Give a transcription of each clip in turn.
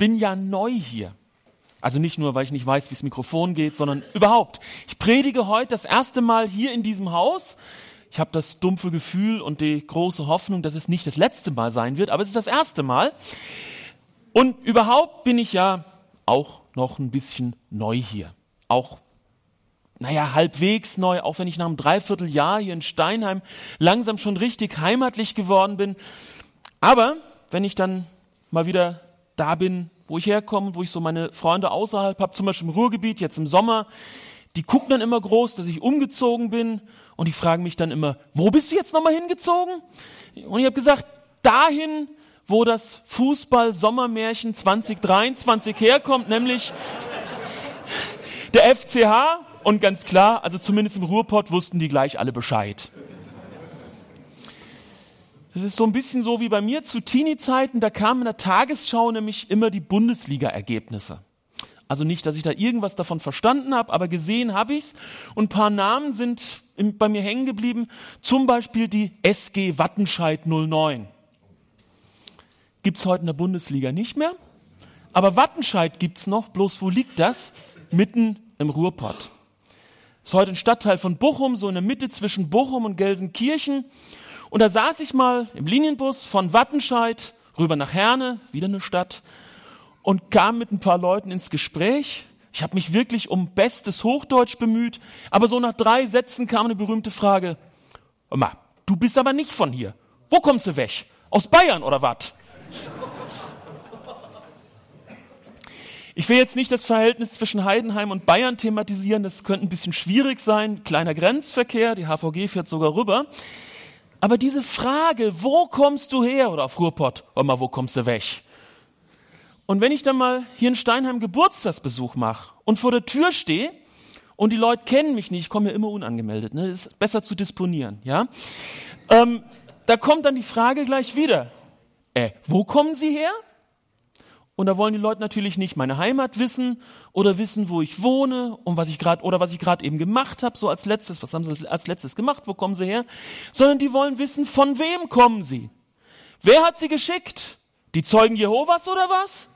bin ja neu hier. Also nicht nur, weil ich nicht weiß, wie das Mikrofon geht, sondern überhaupt. Ich predige heute das erste Mal hier in diesem Haus. Ich habe das dumpfe Gefühl und die große Hoffnung, dass es nicht das letzte Mal sein wird, aber es ist das erste Mal. Und überhaupt bin ich ja auch noch ein bisschen neu hier. Auch, naja, halbwegs neu, auch wenn ich nach einem Dreivierteljahr hier in Steinheim langsam schon richtig heimatlich geworden bin. Aber wenn ich dann mal wieder da bin, wo ich herkomme, wo ich so meine Freunde außerhalb habe, zum Beispiel im Ruhrgebiet, jetzt im Sommer, die gucken dann immer groß, dass ich umgezogen bin und die fragen mich dann immer, wo bist du jetzt nochmal hingezogen? Und ich habe gesagt, dahin, wo das Fußball-Sommermärchen 2023 herkommt, nämlich der FCH. Und ganz klar, also zumindest im Ruhrpott wussten die gleich alle Bescheid. Das ist so ein bisschen so wie bei mir zu Teenie-Zeiten, da kamen in der Tagesschau nämlich immer die Bundesliga-Ergebnisse. Also nicht, dass ich da irgendwas davon verstanden habe, aber gesehen habe ich's. Und ein paar Namen sind bei mir hängen geblieben. Zum Beispiel die SG Wattenscheid 09. Gibt's heute in der Bundesliga nicht mehr. Aber Wattenscheid gibt's noch. Bloß wo liegt das? Mitten im Ruhrpott. Ist heute ein Stadtteil von Bochum, so in der Mitte zwischen Bochum und Gelsenkirchen. Und da saß ich mal im Linienbus von Wattenscheid rüber nach Herne, wieder eine Stadt, und kam mit ein paar Leuten ins Gespräch. Ich habe mich wirklich um bestes Hochdeutsch bemüht, aber so nach drei Sätzen kam eine berühmte Frage. Oma, du bist aber nicht von hier. Wo kommst du weg? Aus Bayern oder was? Ich will jetzt nicht das Verhältnis zwischen Heidenheim und Bayern thematisieren, das könnte ein bisschen schwierig sein. Kleiner Grenzverkehr, die HVG fährt sogar rüber. Aber diese Frage, wo kommst du her? Oder auf Ruhrpott, mal, wo kommst du weg? Und wenn ich dann mal hier in Steinheim Geburtstagsbesuch mache und vor der Tür stehe und die Leute kennen mich nicht, ich komme ja immer unangemeldet, ne? ist besser zu disponieren, ja? Ähm, da kommt dann die Frage gleich wieder, äh, wo kommen Sie her? Und da wollen die Leute natürlich nicht meine Heimat wissen oder wissen, wo ich wohne und was ich gerade oder was ich gerade eben gemacht habe, so als letztes, was haben sie als letztes gemacht, wo kommen sie her, sondern die wollen wissen, von wem kommen sie? Wer hat sie geschickt? Die Zeugen Jehovas oder was?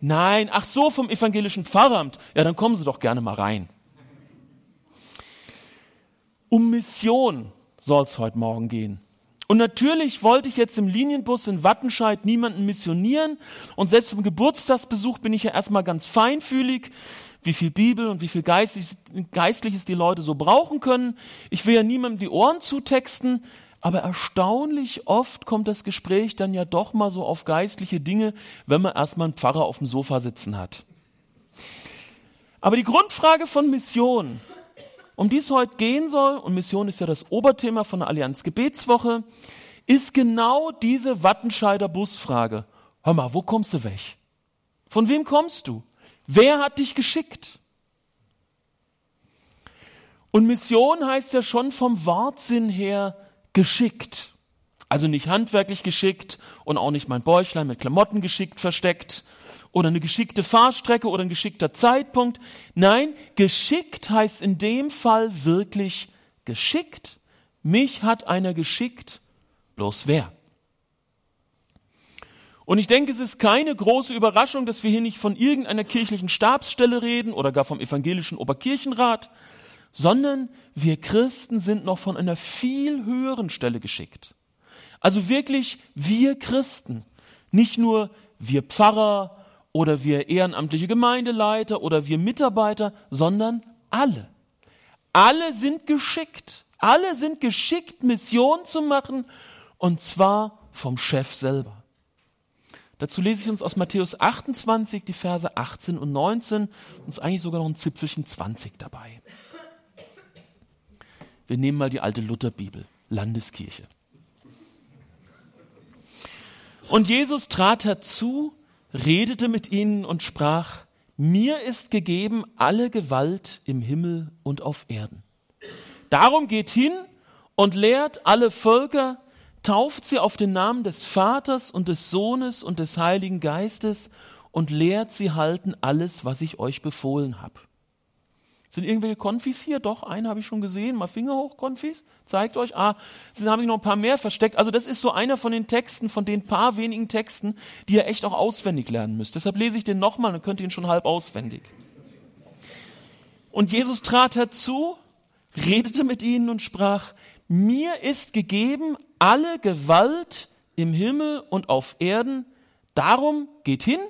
Nein, ach so, vom evangelischen Pfarramt. Ja, dann kommen Sie doch gerne mal rein. Um Mission soll es heute Morgen gehen. Und natürlich wollte ich jetzt im Linienbus in Wattenscheid niemanden missionieren. Und selbst im Geburtstagsbesuch bin ich ja erstmal ganz feinfühlig, wie viel Bibel und wie viel Geistliches, Geistliches die Leute so brauchen können. Ich will ja niemandem die Ohren zutexten. Aber erstaunlich oft kommt das Gespräch dann ja doch mal so auf geistliche Dinge, wenn man erstmal einen Pfarrer auf dem Sofa sitzen hat. Aber die Grundfrage von Mission um die es heute gehen soll, und Mission ist ja das Oberthema von der Allianz Gebetswoche, ist genau diese Wattenscheider Busfrage. Hör mal, wo kommst du weg? Von wem kommst du? Wer hat dich geschickt? Und Mission heißt ja schon vom Wortsinn her geschickt. Also nicht handwerklich geschickt und auch nicht mein Bäuchlein mit Klamotten geschickt versteckt, oder eine geschickte Fahrstrecke oder ein geschickter Zeitpunkt. Nein, geschickt heißt in dem Fall wirklich geschickt. Mich hat einer geschickt, bloß wer? Und ich denke, es ist keine große Überraschung, dass wir hier nicht von irgendeiner kirchlichen Stabsstelle reden oder gar vom evangelischen Oberkirchenrat, sondern wir Christen sind noch von einer viel höheren Stelle geschickt. Also wirklich wir Christen, nicht nur wir Pfarrer, oder wir ehrenamtliche Gemeindeleiter oder wir Mitarbeiter, sondern alle. Alle sind geschickt. Alle sind geschickt, Mission zu machen und zwar vom Chef selber. Dazu lese ich uns aus Matthäus 28 die Verse 18 und 19 und ist eigentlich sogar noch ein Zipfelchen 20 dabei. Wir nehmen mal die alte Lutherbibel, Landeskirche. Und Jesus trat herzu redete mit ihnen und sprach, mir ist gegeben alle Gewalt im Himmel und auf Erden. Darum geht hin und lehrt alle Völker, tauft sie auf den Namen des Vaters und des Sohnes und des Heiligen Geistes und lehrt sie halten alles, was ich euch befohlen habe. Sind irgendwelche Konfis hier? Doch, einen habe ich schon gesehen. Mal Finger hoch, Konfis. Zeigt euch. Ah, sind haben sich noch ein paar mehr versteckt. Also das ist so einer von den Texten, von den paar wenigen Texten, die ihr echt auch auswendig lernen müsst. Deshalb lese ich den nochmal, dann könnt ihr ihn schon halb auswendig. Und Jesus trat herzu, redete mit ihnen und sprach, mir ist gegeben alle Gewalt im Himmel und auf Erden. Darum geht hin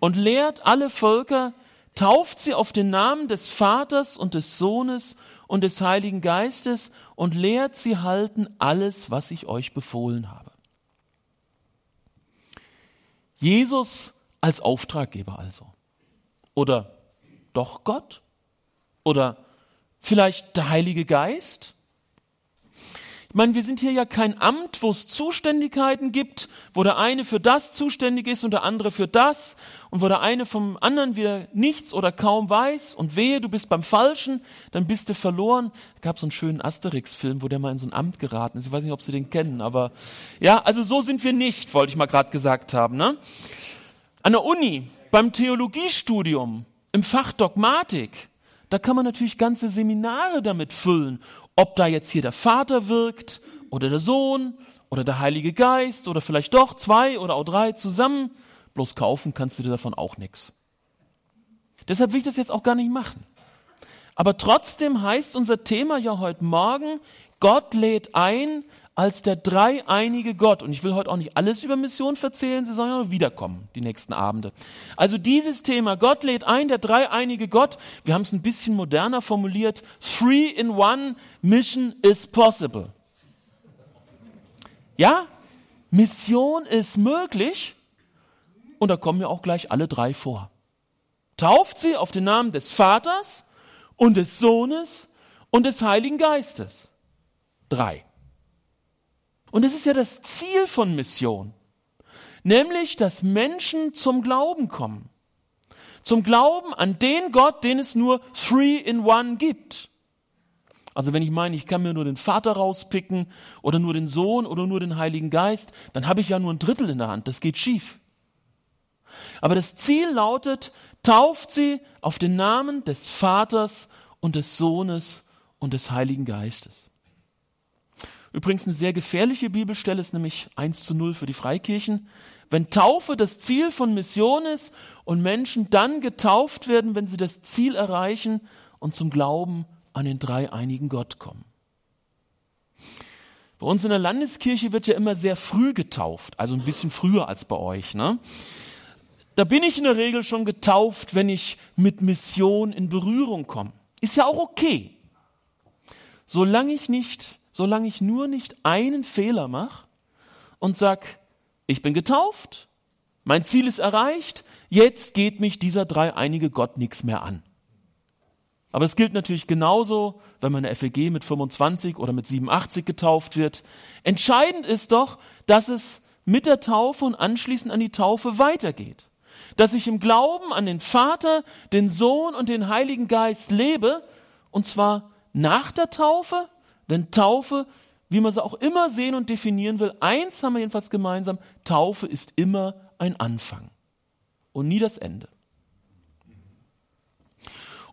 und lehrt alle Völker, tauft sie auf den Namen des Vaters und des Sohnes und des Heiligen Geistes und lehrt sie halten alles, was ich euch befohlen habe. Jesus als Auftraggeber also. Oder doch Gott? Oder vielleicht der Heilige Geist? Ich meine, wir sind hier ja kein Amt, wo es Zuständigkeiten gibt, wo der eine für das zuständig ist und der andere für das und wo der eine vom anderen wieder nichts oder kaum weiß und wehe, du bist beim Falschen, dann bist du verloren. Es gab so einen schönen Asterix-Film, wo der mal in so ein Amt geraten ist. Ich weiß nicht, ob Sie den kennen, aber ja, also so sind wir nicht, wollte ich mal gerade gesagt haben. Ne? An der Uni, beim Theologiestudium, im Fach Dogmatik, da kann man natürlich ganze Seminare damit füllen ob da jetzt hier der Vater wirkt oder der Sohn oder der Heilige Geist oder vielleicht doch zwei oder auch drei zusammen, bloß kaufen kannst du dir davon auch nichts. Deshalb will ich das jetzt auch gar nicht machen. Aber trotzdem heißt unser Thema ja heute Morgen, Gott lädt ein, als der dreieinige Gott. Und ich will heute auch nicht alles über Mission erzählen, sie sollen ja wiederkommen, die nächsten Abende. Also dieses Thema, Gott lädt ein, der dreieinige Gott, wir haben es ein bisschen moderner formuliert, three in one, mission is possible. Ja, Mission ist möglich und da kommen ja auch gleich alle drei vor. Tauft sie auf den Namen des Vaters und des Sohnes und des Heiligen Geistes. Drei. Und es ist ja das Ziel von Mission, nämlich, dass Menschen zum Glauben kommen. Zum Glauben an den Gott, den es nur three in one gibt. Also wenn ich meine, ich kann mir nur den Vater rauspicken oder nur den Sohn oder nur den Heiligen Geist, dann habe ich ja nur ein Drittel in der Hand. Das geht schief. Aber das Ziel lautet, tauft sie auf den Namen des Vaters und des Sohnes und des Heiligen Geistes. Übrigens eine sehr gefährliche Bibelstelle ist nämlich 1 zu 0 für die Freikirchen. Wenn Taufe das Ziel von Mission ist und Menschen dann getauft werden, wenn sie das Ziel erreichen und zum Glauben an den dreieinigen Gott kommen. Bei uns in der Landeskirche wird ja immer sehr früh getauft, also ein bisschen früher als bei euch. Ne? Da bin ich in der Regel schon getauft, wenn ich mit Mission in Berührung komme. Ist ja auch okay. Solange ich nicht solange ich nur nicht einen Fehler mache und sag, ich bin getauft, mein Ziel ist erreicht, jetzt geht mich dieser dreieinige Gott nichts mehr an. Aber es gilt natürlich genauso, wenn man eine FEG mit 25 oder mit 87 getauft wird. Entscheidend ist doch, dass es mit der Taufe und anschließend an die Taufe weitergeht. Dass ich im Glauben an den Vater, den Sohn und den Heiligen Geist lebe, und zwar nach der Taufe denn Taufe, wie man sie auch immer sehen und definieren will, eins haben wir jedenfalls gemeinsam, Taufe ist immer ein Anfang und nie das Ende.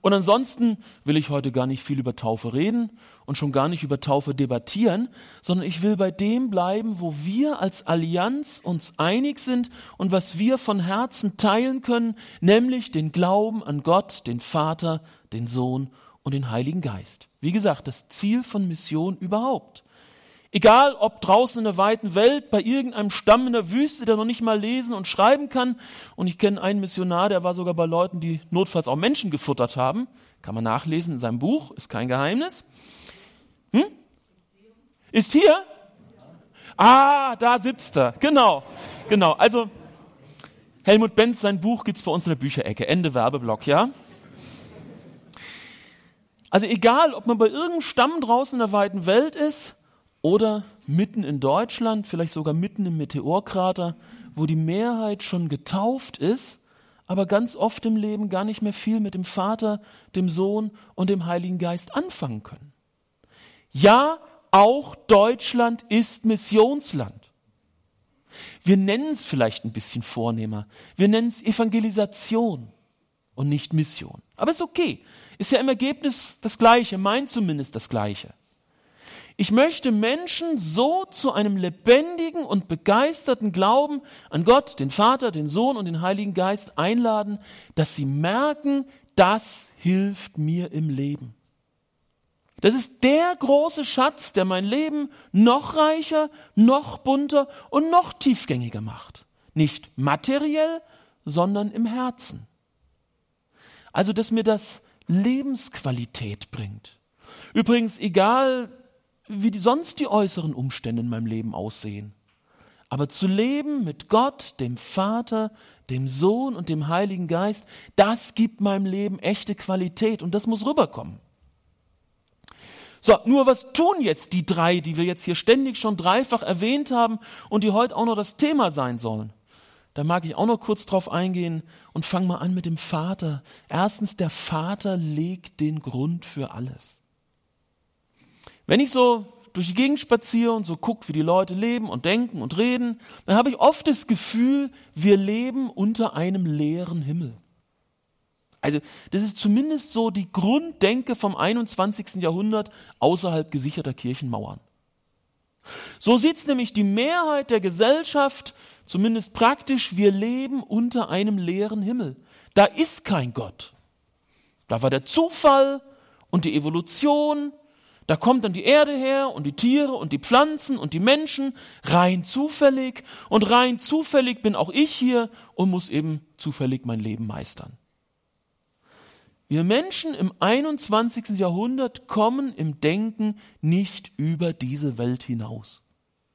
Und ansonsten will ich heute gar nicht viel über Taufe reden und schon gar nicht über Taufe debattieren, sondern ich will bei dem bleiben, wo wir als Allianz uns einig sind und was wir von Herzen teilen können, nämlich den Glauben an Gott, den Vater, den Sohn und den Heiligen Geist. Wie gesagt, das Ziel von Mission überhaupt. Egal, ob draußen in der weiten Welt, bei irgendeinem Stamm in der Wüste, der noch nicht mal lesen und schreiben kann. Und ich kenne einen Missionar, der war sogar bei Leuten, die notfalls auch Menschen gefuttert haben. Kann man nachlesen in seinem Buch, ist kein Geheimnis. Hm? Ist hier? Ah, da sitzt er. Genau, genau. Also, Helmut Benz, sein Buch gibt's bei uns in der Bücherecke. Ende Werbeblock, ja? Also egal, ob man bei irgendeinem Stamm draußen in der weiten Welt ist oder mitten in Deutschland, vielleicht sogar mitten im Meteorkrater, wo die Mehrheit schon getauft ist, aber ganz oft im Leben gar nicht mehr viel mit dem Vater, dem Sohn und dem Heiligen Geist anfangen können. Ja, auch Deutschland ist Missionsland. Wir nennen es vielleicht ein bisschen vornehmer. Wir nennen es Evangelisation und nicht Mission. Aber ist okay. Ist ja im Ergebnis das Gleiche, meint zumindest das Gleiche. Ich möchte Menschen so zu einem lebendigen und begeisterten Glauben an Gott, den Vater, den Sohn und den Heiligen Geist einladen, dass sie merken, das hilft mir im Leben. Das ist der große Schatz, der mein Leben noch reicher, noch bunter und noch tiefgängiger macht. Nicht materiell, sondern im Herzen. Also, dass mir das Lebensqualität bringt. Übrigens, egal wie die, sonst die äußeren Umstände in meinem Leben aussehen. Aber zu leben mit Gott, dem Vater, dem Sohn und dem Heiligen Geist, das gibt meinem Leben echte Qualität und das muss rüberkommen. So, nur was tun jetzt die drei, die wir jetzt hier ständig schon dreifach erwähnt haben und die heute auch noch das Thema sein sollen? Da mag ich auch noch kurz drauf eingehen und fange mal an mit dem Vater. Erstens, der Vater legt den Grund für alles. Wenn ich so durch die Gegend spaziere und so gucke, wie die Leute leben und denken und reden, dann habe ich oft das Gefühl, wir leben unter einem leeren Himmel. Also das ist zumindest so die Grunddenke vom 21. Jahrhundert außerhalb gesicherter Kirchenmauern. So sieht's nämlich die Mehrheit der Gesellschaft, zumindest praktisch, wir leben unter einem leeren Himmel. Da ist kein Gott. Da war der Zufall und die Evolution da kommt dann die Erde her und die Tiere und die Pflanzen und die Menschen rein zufällig und rein zufällig bin auch ich hier und muss eben zufällig mein Leben meistern. Wir Menschen im 21. Jahrhundert kommen im Denken nicht über diese Welt hinaus.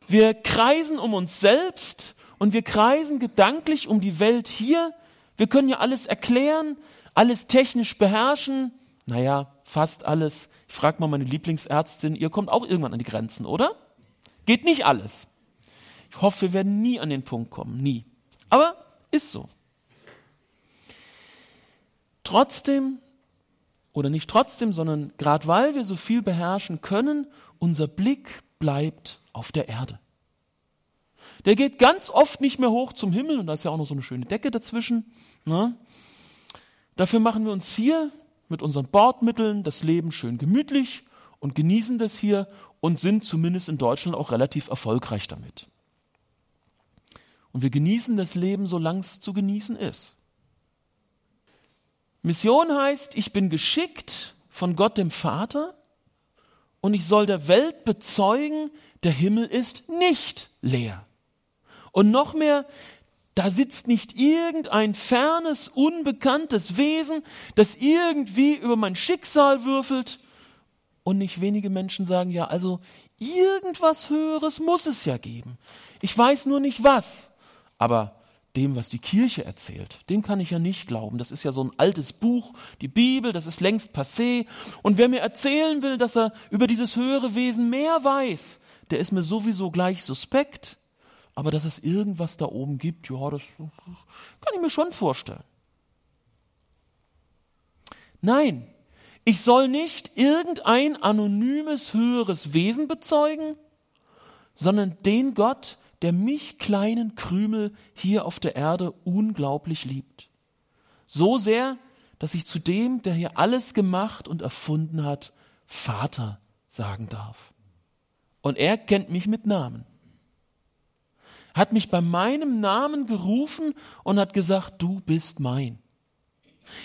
Wir kreisen um uns selbst und wir kreisen gedanklich um die Welt hier. Wir können ja alles erklären, alles technisch beherrschen, naja, fast alles. Ich frage mal meine Lieblingsärztin, ihr kommt auch irgendwann an die Grenzen, oder? Geht nicht alles. Ich hoffe, wir werden nie an den Punkt kommen, nie. Aber ist so. Trotzdem, oder nicht trotzdem, sondern gerade weil wir so viel beherrschen können, unser Blick bleibt auf der Erde. Der geht ganz oft nicht mehr hoch zum Himmel und da ist ja auch noch so eine schöne Decke dazwischen. Ne? Dafür machen wir uns hier mit unseren Bordmitteln das Leben schön gemütlich und genießen das hier und sind zumindest in Deutschland auch relativ erfolgreich damit. Und wir genießen das Leben, solange es zu genießen ist. Mission heißt, ich bin geschickt von Gott dem Vater und ich soll der Welt bezeugen, der Himmel ist nicht leer. Und noch mehr, da sitzt nicht irgendein fernes, unbekanntes Wesen, das irgendwie über mein Schicksal würfelt. Und nicht wenige Menschen sagen, ja, also irgendwas Höheres muss es ja geben. Ich weiß nur nicht was. Aber dem, was die Kirche erzählt, dem kann ich ja nicht glauben. Das ist ja so ein altes Buch, die Bibel, das ist längst passé. Und wer mir erzählen will, dass er über dieses höhere Wesen mehr weiß, der ist mir sowieso gleich suspekt aber dass es irgendwas da oben gibt, ja, das kann ich mir schon vorstellen. Nein, ich soll nicht irgendein anonymes höheres Wesen bezeugen, sondern den Gott, der mich kleinen Krümel hier auf der Erde unglaublich liebt. So sehr, dass ich zu dem, der hier alles gemacht und erfunden hat, Vater sagen darf. Und er kennt mich mit Namen hat mich bei meinem Namen gerufen und hat gesagt, du bist mein.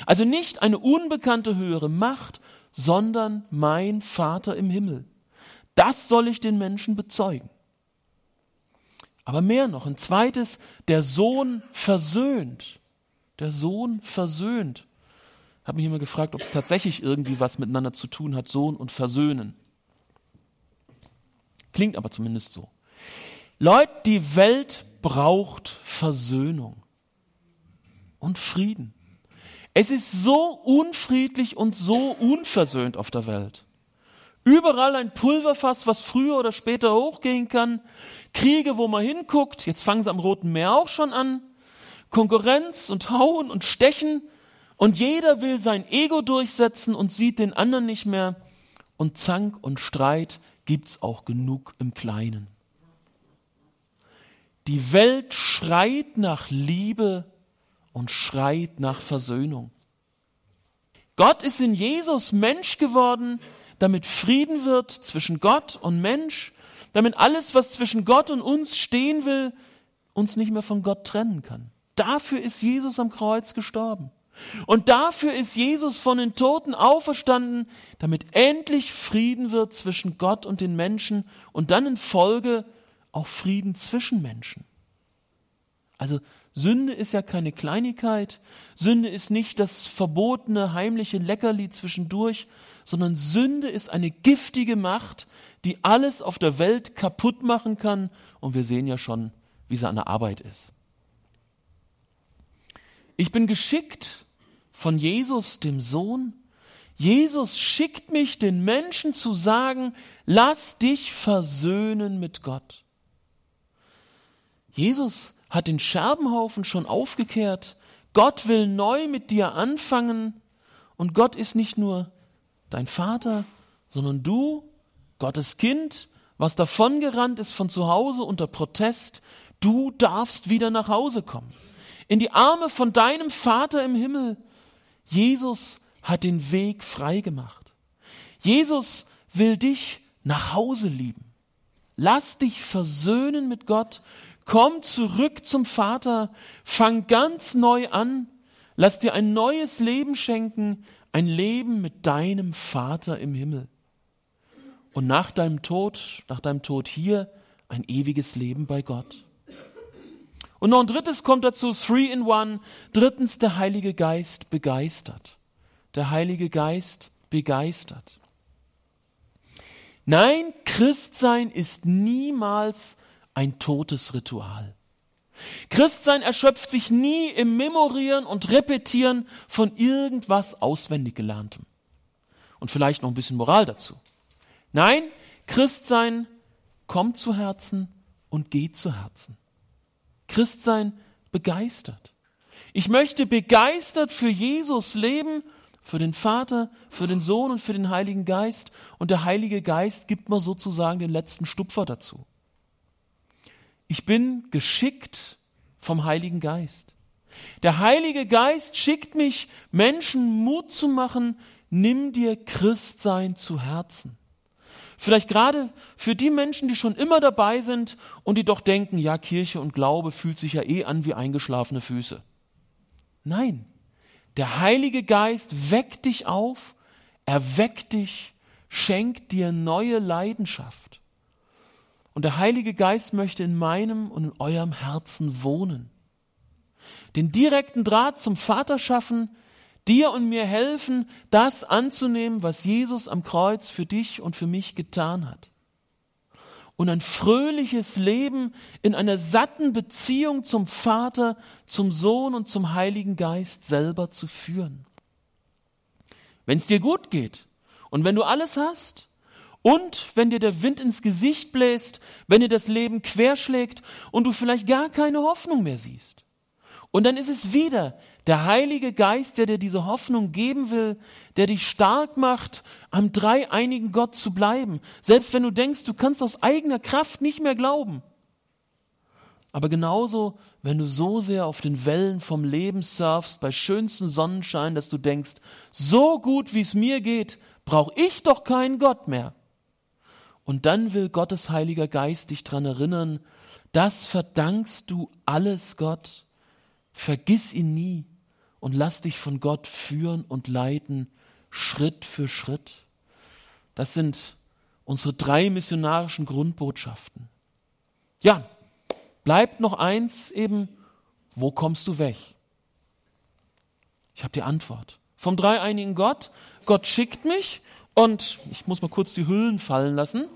Also nicht eine unbekannte höhere Macht, sondern mein Vater im Himmel. Das soll ich den Menschen bezeugen. Aber mehr noch, ein zweites, der Sohn versöhnt. Der Sohn versöhnt. Habe mich immer gefragt, ob es tatsächlich irgendwie was miteinander zu tun hat, Sohn und Versöhnen. Klingt aber zumindest so. Leute, die Welt braucht Versöhnung und Frieden. Es ist so unfriedlich und so unversöhnt auf der Welt. Überall ein Pulverfass, was früher oder später hochgehen kann. Kriege, wo man hinguckt. Jetzt fangen sie am Roten Meer auch schon an. Konkurrenz und Hauen und Stechen. Und jeder will sein Ego durchsetzen und sieht den anderen nicht mehr. Und Zank und Streit gibt's auch genug im Kleinen. Die Welt schreit nach Liebe und schreit nach Versöhnung. Gott ist in Jesus Mensch geworden, damit Frieden wird zwischen Gott und Mensch, damit alles, was zwischen Gott und uns stehen will, uns nicht mehr von Gott trennen kann. Dafür ist Jesus am Kreuz gestorben. Und dafür ist Jesus von den Toten auferstanden, damit endlich Frieden wird zwischen Gott und den Menschen und dann in Folge auch Frieden zwischen Menschen. Also Sünde ist ja keine Kleinigkeit. Sünde ist nicht das verbotene, heimliche Leckerli zwischendurch, sondern Sünde ist eine giftige Macht, die alles auf der Welt kaputt machen kann. Und wir sehen ja schon, wie sie an der Arbeit ist. Ich bin geschickt von Jesus, dem Sohn. Jesus schickt mich, den Menschen zu sagen, lass dich versöhnen mit Gott. Jesus hat den Scherbenhaufen schon aufgekehrt. Gott will neu mit dir anfangen. Und Gott ist nicht nur dein Vater, sondern du, Gottes Kind, was davongerannt ist von zu Hause unter Protest. Du darfst wieder nach Hause kommen. In die Arme von deinem Vater im Himmel. Jesus hat den Weg frei gemacht. Jesus will dich nach Hause lieben. Lass dich versöhnen mit Gott Komm zurück zum Vater, fang ganz neu an, lass dir ein neues Leben schenken, ein Leben mit deinem Vater im Himmel. Und nach deinem Tod, nach deinem Tod hier, ein ewiges Leben bei Gott. Und noch ein drittes kommt dazu, three in one. Drittens, der Heilige Geist begeistert. Der Heilige Geist begeistert. Nein, Christsein ist niemals ein totes Ritual. Christsein erschöpft sich nie im Memorieren und Repetieren von irgendwas auswendig gelerntem. Und vielleicht noch ein bisschen Moral dazu. Nein, Christsein kommt zu Herzen und geht zu Herzen. Christsein begeistert. Ich möchte begeistert für Jesus leben, für den Vater, für den Sohn und für den Heiligen Geist. Und der Heilige Geist gibt mir sozusagen den letzten Stupfer dazu. Ich bin geschickt vom Heiligen Geist. Der Heilige Geist schickt mich, Menschen Mut zu machen, nimm dir Christsein zu Herzen. Vielleicht gerade für die Menschen, die schon immer dabei sind und die doch denken, ja, Kirche und Glaube fühlt sich ja eh an wie eingeschlafene Füße. Nein, der Heilige Geist weckt dich auf, erweckt dich, schenkt dir neue Leidenschaft. Und der Heilige Geist möchte in meinem und in eurem Herzen wohnen. Den direkten Draht zum Vater schaffen, dir und mir helfen, das anzunehmen, was Jesus am Kreuz für dich und für mich getan hat. Und ein fröhliches Leben in einer satten Beziehung zum Vater, zum Sohn und zum Heiligen Geist selber zu führen. Wenn es dir gut geht und wenn du alles hast, und wenn dir der Wind ins Gesicht bläst, wenn dir das Leben querschlägt und du vielleicht gar keine Hoffnung mehr siehst. Und dann ist es wieder der Heilige Geist, der dir diese Hoffnung geben will, der dich stark macht, am dreieinigen Gott zu bleiben. Selbst wenn du denkst, du kannst aus eigener Kraft nicht mehr glauben. Aber genauso, wenn du so sehr auf den Wellen vom Leben surfst, bei schönstem Sonnenschein, dass du denkst, so gut wie es mir geht, brauche ich doch keinen Gott mehr. Und dann will Gottes Heiliger Geist dich daran erinnern, das verdankst du alles Gott. Vergiss ihn nie und lass dich von Gott führen und leiten, Schritt für Schritt. Das sind unsere drei missionarischen Grundbotschaften. Ja, bleibt noch eins eben, wo kommst du weg? Ich habe die Antwort. Vom dreieinigen Gott, Gott schickt mich und ich muss mal kurz die Hüllen fallen lassen.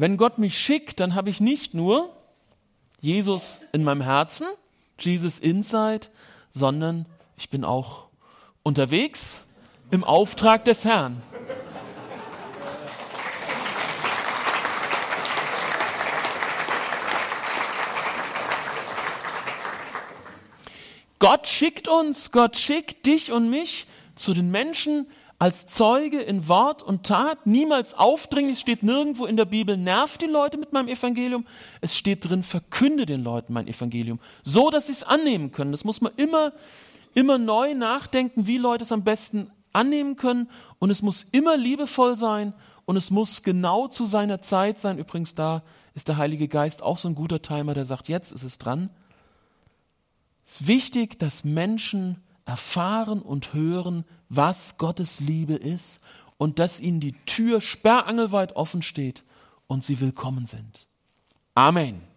Wenn Gott mich schickt, dann habe ich nicht nur Jesus in meinem Herzen, Jesus Inside, sondern ich bin auch unterwegs im Auftrag des Herrn. Gott schickt uns, Gott schickt dich und mich zu den Menschen als Zeuge in Wort und Tat, niemals aufdringlich, steht nirgendwo in der Bibel, nervt die Leute mit meinem Evangelium. Es steht drin, verkünde den Leuten mein Evangelium, so dass sie es annehmen können. Das muss man immer, immer neu nachdenken, wie Leute es am besten annehmen können. Und es muss immer liebevoll sein und es muss genau zu seiner Zeit sein. Übrigens, da ist der Heilige Geist auch so ein guter Timer, der sagt, jetzt ist es dran. Es ist wichtig, dass Menschen erfahren und hören, was Gottes Liebe ist und dass ihnen die Tür sperrangelweit offen steht und sie willkommen sind. Amen.